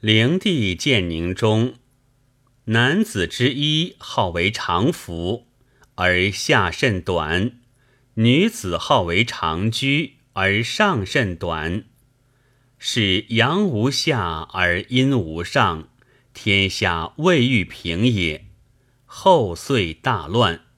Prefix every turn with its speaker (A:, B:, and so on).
A: 灵帝建宁中男子之一号为长服而下甚短女子号为长居而上甚短是阳无下而阴无上天下未遇平也后遂大乱。